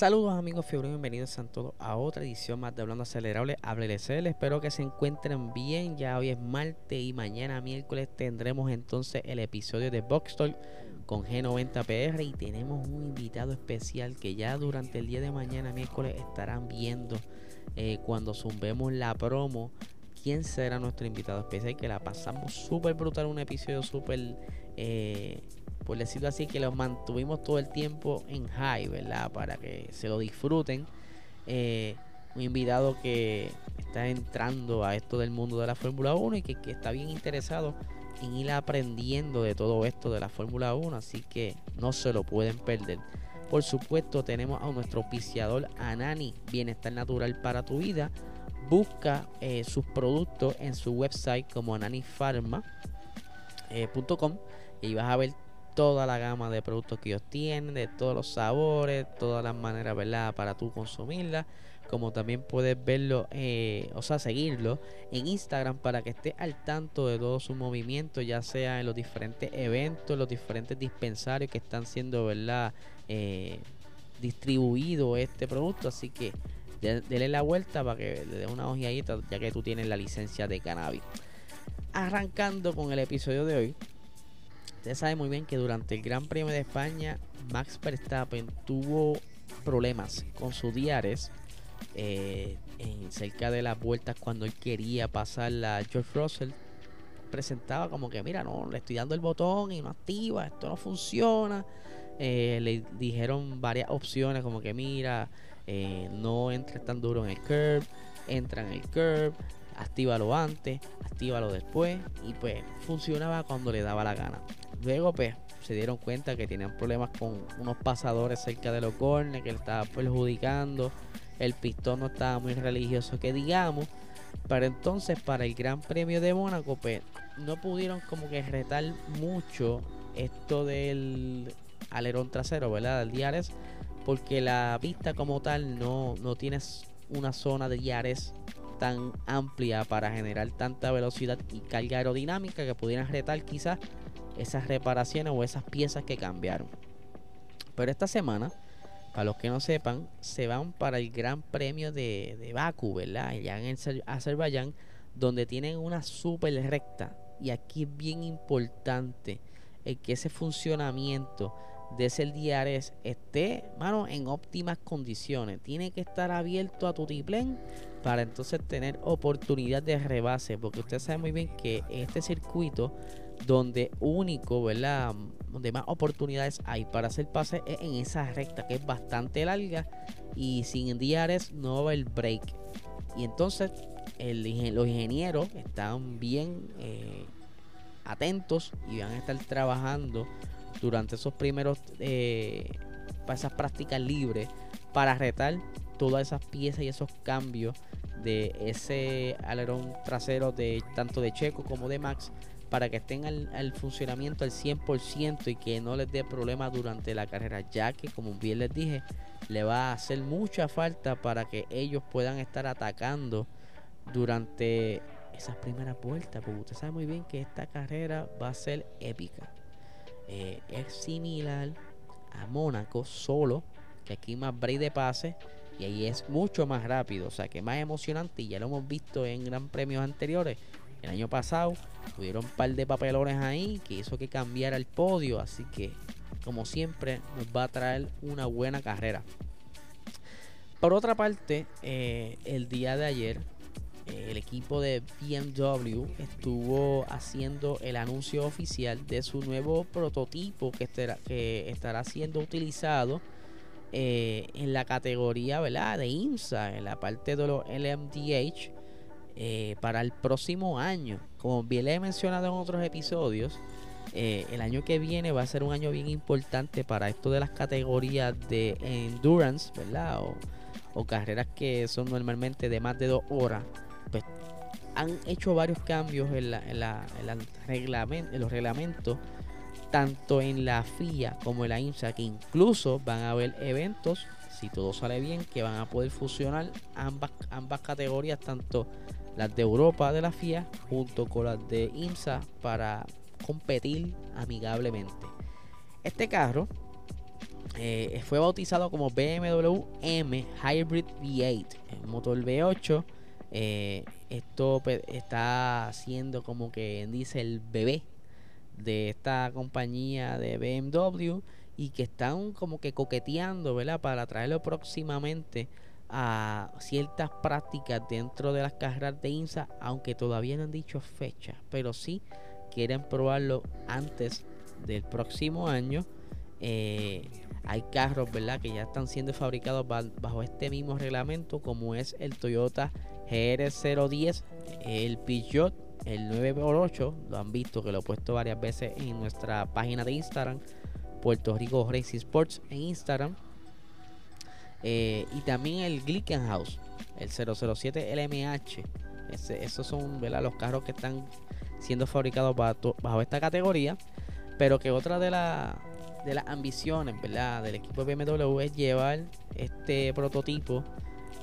Saludos amigos fiebre, bienvenidos a todos a otra edición más de Hablando Acelerable, HableLCL. Espero que se encuentren bien, ya hoy es martes y mañana miércoles tendremos entonces el episodio de Box Talk con G90PR y tenemos un invitado especial que ya durante el día de mañana miércoles estarán viendo eh, cuando zumbemos la promo quién será nuestro invitado especial que la pasamos súper brutal, un episodio súper... Eh, por decirlo así, que los mantuvimos todo el tiempo en high, ¿verdad? Para que se lo disfruten. Eh, un invitado que está entrando a esto del mundo de la Fórmula 1 y que, está bien interesado en ir aprendiendo de todo esto de la Fórmula 1, así que no se lo pueden perder. Por supuesto, tenemos a nuestro auspiciador Anani, Bienestar Natural para tu vida. Busca eh, sus productos en su website como ananifarma.com eh, y vas a ver toda la gama de productos que ellos tienen, de todos los sabores, todas las maneras, ¿verdad? Para tú consumirla. Como también puedes verlo, eh, o sea, seguirlo en Instagram para que estés al tanto de todo su movimiento, ya sea en los diferentes eventos, los diferentes dispensarios que están siendo, ¿verdad? Eh, distribuido este producto. Así que dele la vuelta para que le dé una ojeadita, ya que tú tienes la licencia de cannabis. Arrancando con el episodio de hoy, Usted sabe muy bien que durante el Gran Premio de España, Max Verstappen tuvo problemas con su diares eh, en cerca de las vueltas cuando él quería pasar la George Russell. Presentaba como que, mira, no, le estoy dando el botón y no activa, esto no funciona. Eh, le dijeron varias opciones como que, mira, eh, no entres tan duro en el curve, entra en el curve, actívalo antes, actívalo después y pues funcionaba cuando le daba la gana. Luego, pues, se dieron cuenta que tenían problemas con unos pasadores cerca de los corners que le estaba perjudicando. El pistón no estaba muy religioso, que digamos. Pero entonces, para el Gran Premio de Mónaco, pues, no pudieron como que retar mucho esto del alerón trasero, ¿verdad? Del diares, porque la pista como tal no, no tiene una zona de diares tan amplia para generar tanta velocidad y carga aerodinámica que pudieran retar quizás esas reparaciones o esas piezas que cambiaron. Pero esta semana, para los que no sepan, se van para el Gran Premio de, de Baku, ¿verdad? Allá en Azerbaiyán, donde tienen una super recta. Y aquí es bien importante el que ese funcionamiento de ese DRS esté, mano, en óptimas condiciones. Tiene que estar abierto a tu tiplén para entonces tener oportunidad de rebase. Porque usted sabe muy bien que este circuito donde único, ¿verdad? Donde más oportunidades hay para hacer pase es en esa recta que es bastante larga y sin DRS no va haber break. Y entonces los ingenieros están bien eh, atentos y van a estar trabajando durante esos primeros, eh, esas prácticas libres, para retar todas esas piezas y esos cambios de ese alerón trasero de tanto de Checo como de Max para que estén al, funcionamiento al 100% y que no les dé problemas durante la carrera, ya que como bien les dije, le va a hacer mucha falta para que ellos puedan estar atacando durante esas primeras vueltas, porque usted sabe muy bien que esta carrera va a ser épica. Eh, es similar a Mónaco, solo que aquí más break de pase y ahí es mucho más rápido, o sea que más emocionante y ya lo hemos visto en gran premios anteriores el año pasado tuvieron un par de papelones ahí que hizo que cambiara el podio. Así que, como siempre, nos va a traer una buena carrera. Por otra parte, eh, el día de ayer, eh, el equipo de BMW estuvo haciendo el anuncio oficial de su nuevo prototipo que estará, que estará siendo utilizado eh, en la categoría ¿verdad? de IMSA, en la parte de los LMDH eh, para el próximo año. Como bien le he mencionado en otros episodios, eh, el año que viene va a ser un año bien importante para esto de las categorías de endurance, ¿verdad? O, carreras que son normalmente de más de dos horas. Pues han hecho varios cambios en, en los reglamentos, tanto en la FIA como en la IMSA, que incluso van a haber eventos, si todo sale bien, que van a poder fusionar ambas, ambas categorías, tanto las de Europa de la FIA junto con las de IMSA para competir amigablemente. Este carro eh, fue bautizado como BMW M Hybrid V8, el motor V8. Eh, esto está siendo como que dice el bebé de esta compañía de BMW y que están como que coqueteando, ¿verdad? Para traerlo próximamente a ciertas prácticas dentro de las carreras de INSA, aunque todavía no han dicho fecha, pero sí quieren probarlo antes del próximo año. Eh, hay carros, ¿verdad? Que ya están siendo fabricados bajo este mismo reglamento, como es el Toyota GR010, el Peugeot, el 9x8. Lo han visto que lo he puesto varias veces en nuestra página de Instagram, Puerto Rico Racing Sports en Instagram. Eh, y también el Glickenhaus, el 007 LMH. esos son los carros que están siendo fabricados bajo, esta categoría. Pero que otra de, de las ambiciones del equipo BMW es llevar este prototipo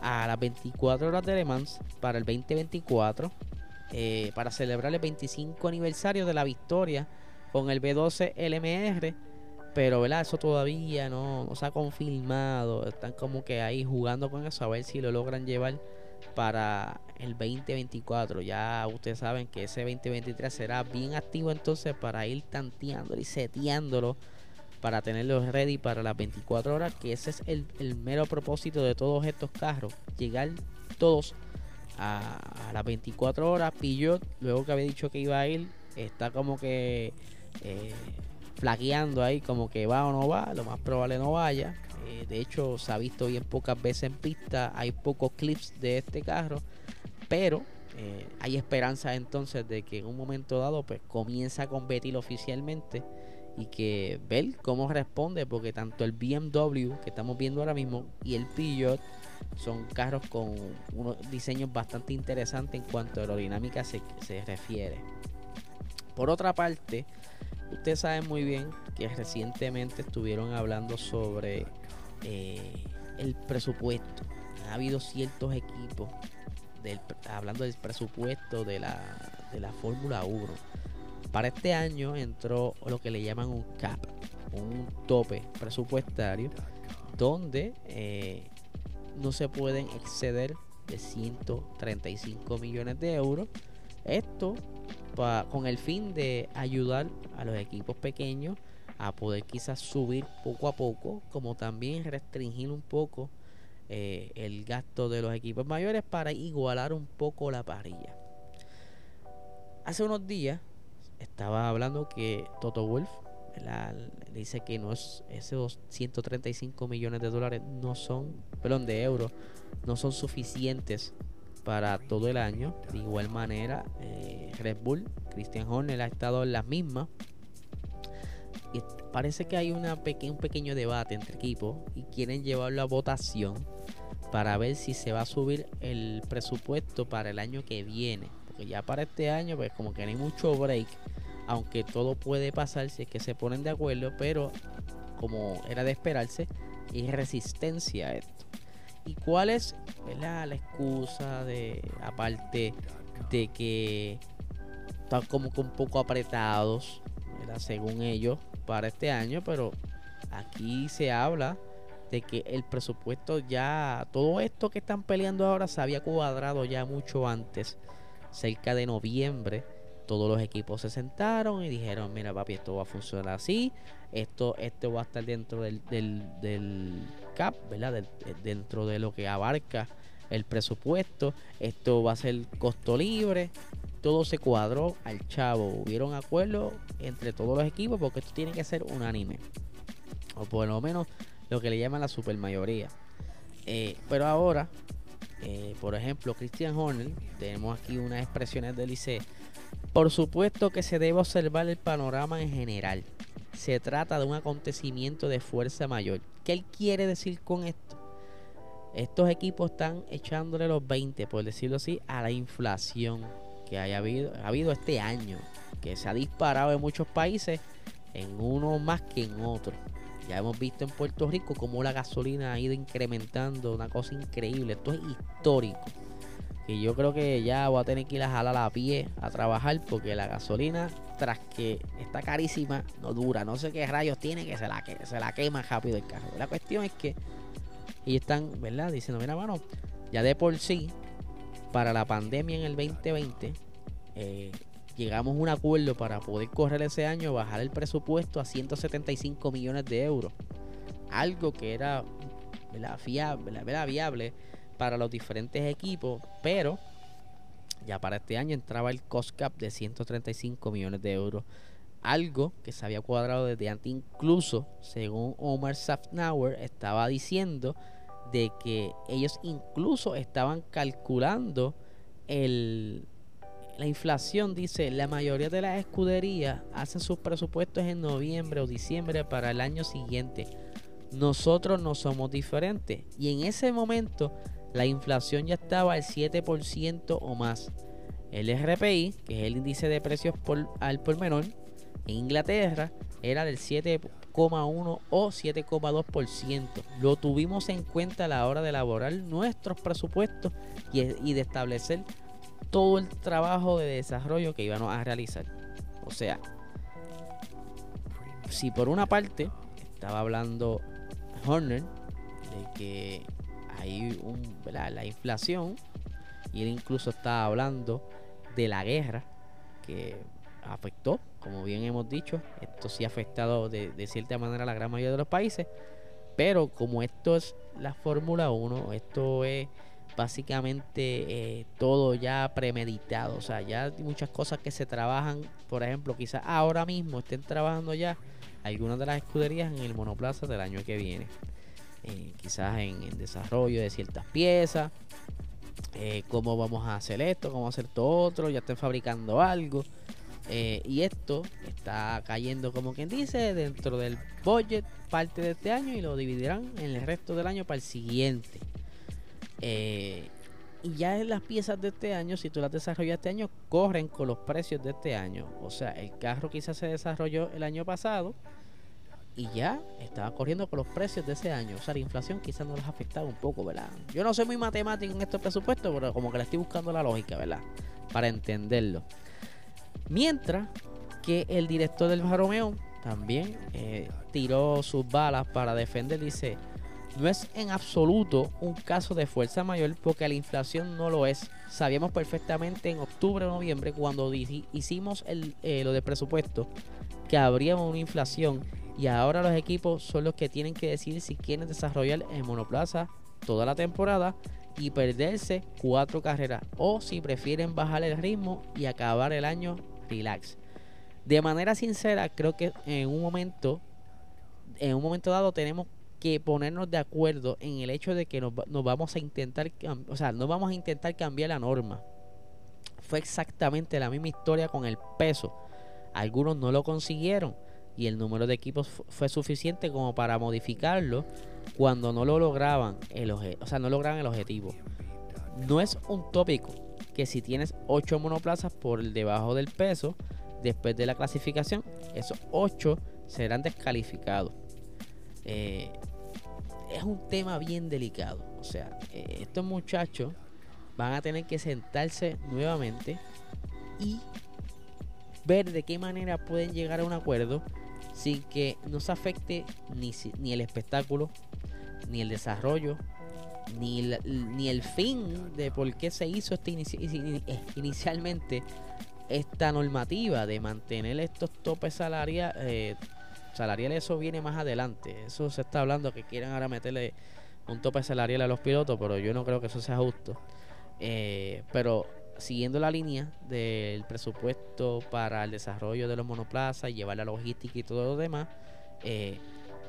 a las 24 horas de Le Mans para el 2024. Eh, para celebrar el 25 aniversario de la victoria con el B12 LMR pero ¿verdad? eso todavía no, se ha confirmado. Están como que ahí jugando con eso a ver si lo logran llevar para el 2024. Ya ustedes saben que ese 2023 será bien activo entonces para ir tanteándolo y seteándolo para tenerlo ready para las 24 horas. Que ese es el, mero propósito de todos estos carros. Llegar todos a, las 24 horas. Pillot, luego que había dicho que iba a ir, está como que... Eh, flaqueando ahí como que va o no va, lo más probable no vaya. Eh, de hecho, se ha visto bien pocas veces en pista, hay pocos clips de este carro, pero eh, hay esperanza entonces de que en un momento dado pues comienza a competir oficialmente y que ver cómo responde, porque tanto el BMW que estamos viendo ahora mismo y el Peugeot son carros con unos diseños bastante interesantes en cuanto a aerodinámica se, se refiere. Por otra parte, Ustedes saben muy bien que recientemente estuvieron hablando sobre eh, el presupuesto. Ha habido ciertos equipos hablando del presupuesto de la, de la Fórmula 1. Para este año entró lo que le llaman un cap, un tope presupuestario, donde eh, no se pueden exceder de 135 millones de euros. Esto con el fin de ayudar a los equipos pequeños a poder quizás subir poco a poco, como también restringir un poco eh, el gasto de los equipos mayores para igualar un poco la parrilla. Hace unos días estaba hablando que Toto Wolf dice que no es esos 135 millones de dólares no son, perdón, de euros, no son suficientes para todo el año. De igual manera, eh, Red Bull, Christian Horner ha estado en las mismas. Y parece que hay un pequeño debate entre equipos y quieren llevarlo a votación para ver si se va a subir el presupuesto para el año que viene. Porque ya para este año, pues como que no hay mucho break. Aunque todo puede pasar si es que se ponen de acuerdo, pero como era de esperarse, hay resistencia a esto. ¿Y cuál es la excusa de, aparte de que están como que un poco apretados, según ellos, para este año? Pero aquí se habla de que el presupuesto ya, todo esto que están peleando ahora se había cuadrado ya mucho antes, cerca de noviembre todos los equipos se sentaron y dijeron, mira papi, esto va a funcionar así, esto, esto va a estar dentro del, del, cap, ¿verdad? dentro de lo que abarca el presupuesto, esto va a ser costo libre, todo se cuadró al chavo, hubieron acuerdos entre todos los equipos porque esto tiene que ser unánime, o por lo menos lo que le llaman la supermayoría. Eh, pero ahora, eh, por ejemplo, Christian Horner, tenemos aquí unas expresiones del ICE Por supuesto que se debe observar el panorama en general. Se trata de un acontecimiento de fuerza mayor. ¿Qué él quiere decir con esto? Estos equipos están echándole los 20, por decirlo así, a la inflación que haya ha habido este año, que se ha disparado en muchos países, en uno más que en otro. Ya hemos visto en Puerto Rico cómo la gasolina ha ido incrementando, una cosa increíble. Esto es histórico. Y yo creo que ya voy a tener que ir a jalar a pie a trabajar porque la gasolina, tras que está carísima, no dura. No sé qué rayos tiene que se la, que, se la quema rápido el carro. La cuestión es que ellos están, ¿verdad? Diciendo, mira, mano, ya de por sí, para la pandemia en el 2020, eh, llegamos a un acuerdo para poder correr ese año, bajar el presupuesto a 175 millones de euros. Algo que era Fiable, viable para los diferentes equipos, pero ya para este año entraba el cost cap de 135 millones de euros. Algo que se había cuadrado desde antes, incluso según Omar Safnauer estaba diciendo de que ellos incluso estaban calculando el, la inflación dice, la mayoría de las escuderías hacen sus presupuestos en noviembre o diciembre para el año siguiente. Nosotros no somos diferentes. Y en ese momento la inflación ya estaba al 7% o más. El RPI, que es el índice de precios al por menor, en Inglaterra era del 7,1 o 7,2%. Lo tuvimos en cuenta a la hora de elaborar nuestros presupuestos y, y de establecer todo el trabajo de desarrollo que íbamos a realizar. O sea, si por una parte estaba hablando Horner de que hay un, la inflación y él incluso estaba hablando de la guerra que afectó, como bien hemos dicho, esto sí ha afectado de, de cierta manera a la gran mayoría de los países, pero como esto es la Fórmula 1, esto es básicamente eh, todo ya premeditado. O sea, ya hay muchas cosas que se trabajan. Por ejemplo, quizás ahora mismo estén trabajando ya algunas de las escuderías en el monoplaza del año que viene. Eh, quizás en desarrollo de ciertas piezas. Eh, cómo vamos a hacer esto, cómo hacer todo otro. Ya estén fabricando algo. y esto está cayendo, como quien dice, dentro del budget parte de este año y lo dividirán en el resto del año para el siguiente. Eh, y ya en las piezas de este año, si tú las desarrollas este año, corren con los precios de este año. O sea, el carro quizás se desarrolló el año pasado y ya estaba corriendo con los precios de ese año. O sea, la inflación quizás nos ha afectado un poco, ¿verdad? Yo no soy muy matemático en estos presupuestos, pero como que le estoy buscando la lógica, ¿verdad? Para entenderlo. Mientras que el director del Romeo también eh, tiró sus balas para defender, dice no es en absoluto un caso de fuerza mayor porque la inflación no lo es. Sabíamos perfectamente en octubre o noviembre cuando hicimos el, eh, lo de presupuesto que habría una inflación y ahora los equipos son los que tienen que decidir si quieren desarrollar en monoplaza toda la temporada y perderse cuatro carreras o si prefieren bajar el ritmo y acabar el año relax. De manera sincera, creo que en un momento, en un momento dado tenemos que ponernos de acuerdo en el hecho de que nos, vamos a intentar, o sea, no vamos a intentar cambiar la norma. Fue exactamente la misma historia con el peso. Algunos no lo consiguieron y el número de equipos fue suficiente como para modificarlo cuando no lo lograban, el o sea, no lograban el objetivo. No es un tópico que si tienes 8 monoplazas por debajo del peso, después de la clasificación, esos 8 serán descalificados. Eh, es un tema bien delicado. O sea, eh, estos muchachos van a tener que sentarse nuevamente y ver de qué manera pueden llegar a un acuerdo sin que no se afecte ni, ni el espectáculo, ni el desarrollo, ni, ni el fin de por qué se hizo este eh, inicialmente esta normativa de mantener estos topes salariales. Eh, salarial eso viene más adelante. Eso se está hablando que quieren ahora meterle un tope salarial a los pilotos, pero yo no creo que eso sea justo. Eh, pero siguiendo la línea del presupuesto para el desarrollo de los monoplazas, llevar la logística y todo lo demás, eh,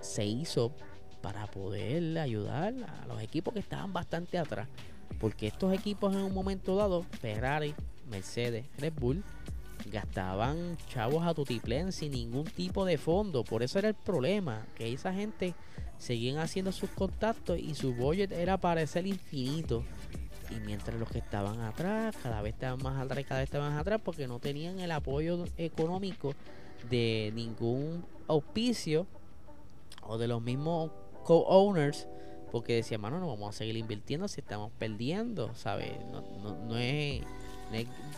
se hizo para poder ayudar a los equipos que estaban bastante atrás. Porque estos equipos en un momento dado, Ferrari, Mercedes, Red Bull, gastaban chavos a tutiplén sin ningún tipo de fondo. Por eso era el problema, que esa gente seguían haciendo sus contactos y su budget era parecer infinito. Y mientras los que estaban atrás, cada vez estaban más atrás, cada vez estaban más atrás, porque no tenían el apoyo económico de ningún auspicio o de los mismos co-owners, porque decían, mano, no vamos a seguir invirtiendo si estamos perdiendo, ¿sabes? No, no, no, es,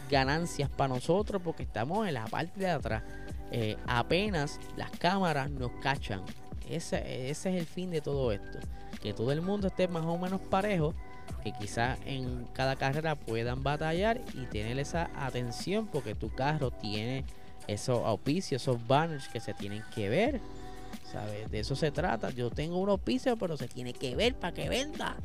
ganancias para nosotros porque estamos en la parte de atrás. Eh, apenas las cámaras nos cachan. Ese, ese es el fin de todo esto. Que todo el mundo esté más o menos parejo que quizás en cada carrera puedan batallar y tener esa atención porque tu carro tiene esos auspicios, esos banners que se tienen que ver. ¿Sabes? De eso se trata. Yo tengo un auspicio, pero se tiene que ver para que venda.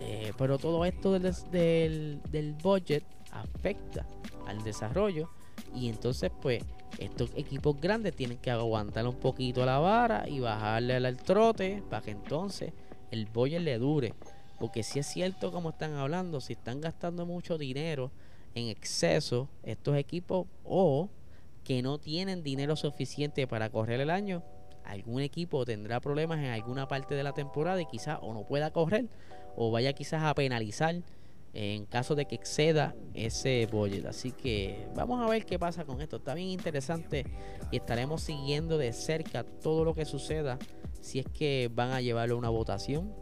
Eh, pero todo esto del, del, del budget afecta al desarrollo. Y entonces, pues, estos equipos grandes tienen que aguantar un poquito la vara y bajarle al trote para que entonces el budget le dure. Porque si es cierto como están hablando, si están gastando mucho dinero en exceso estos equipos o que no tienen dinero suficiente para correr el año, algún equipo tendrá problemas en alguna parte de la temporada y quizás o no pueda correr o vaya quizás a penalizar en caso de que exceda ese budget. Así que vamos a ver qué pasa con esto. Está bien interesante y estaremos siguiendo de cerca todo lo que suceda si es que van a llevarlo a una votación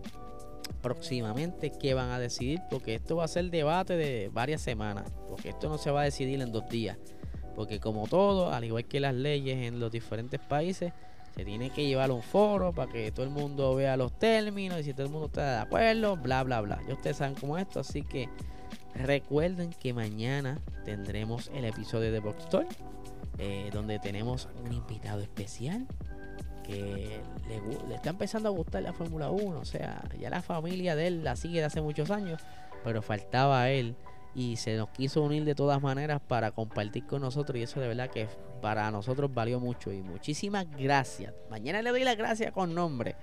próximamente qué van a decidir, porque esto va a ser debate de varias semanas, porque esto no se va a decidir en dos días, porque como todo, al igual que las leyes en los diferentes países, se tiene que llevar un foro para que todo el mundo vea los términos y si todo el mundo está de acuerdo, bla, bla, bla. Ya ustedes saben cómo es esto, así que recuerden que mañana tendremos el episodio de Box eh, donde tenemos un invitado especial que le, está empezando a gustar la Fórmula 1. O sea, ya la familia de él la sigue de hace muchos años, pero faltaba a él y se nos quiso unir de todas maneras para compartir con nosotros y eso de verdad que para nosotros valió mucho y muchísimas gracias. Mañana le doy las gracias con nombre,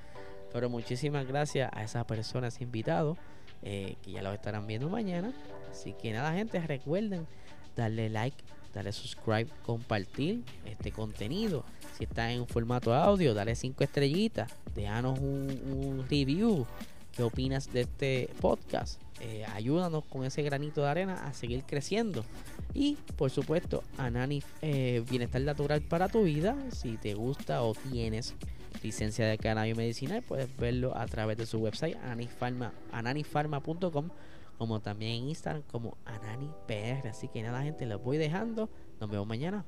pero muchísimas gracias a esas personas invitados eh, que ya lo estarán viendo mañana. Así que nada gente, recuerden darle like, darle subscribe, compartir este contenido. Si está en formato audio, dale cinco estrellitas, déjanos un, review. ¿Qué opinas de este podcast? Eh, ayúdanos con ese granito de arena a seguir creciendo. Y por supuesto, Anani eh, Bienestar Natural para tu vida. Si te gusta o tienes licencia de cannabis medicinal, puedes verlo a través de su website ananifarma.com como también en Instagram como AnaniPR. Así que nada, gente, los voy dejando. Nos vemos mañana.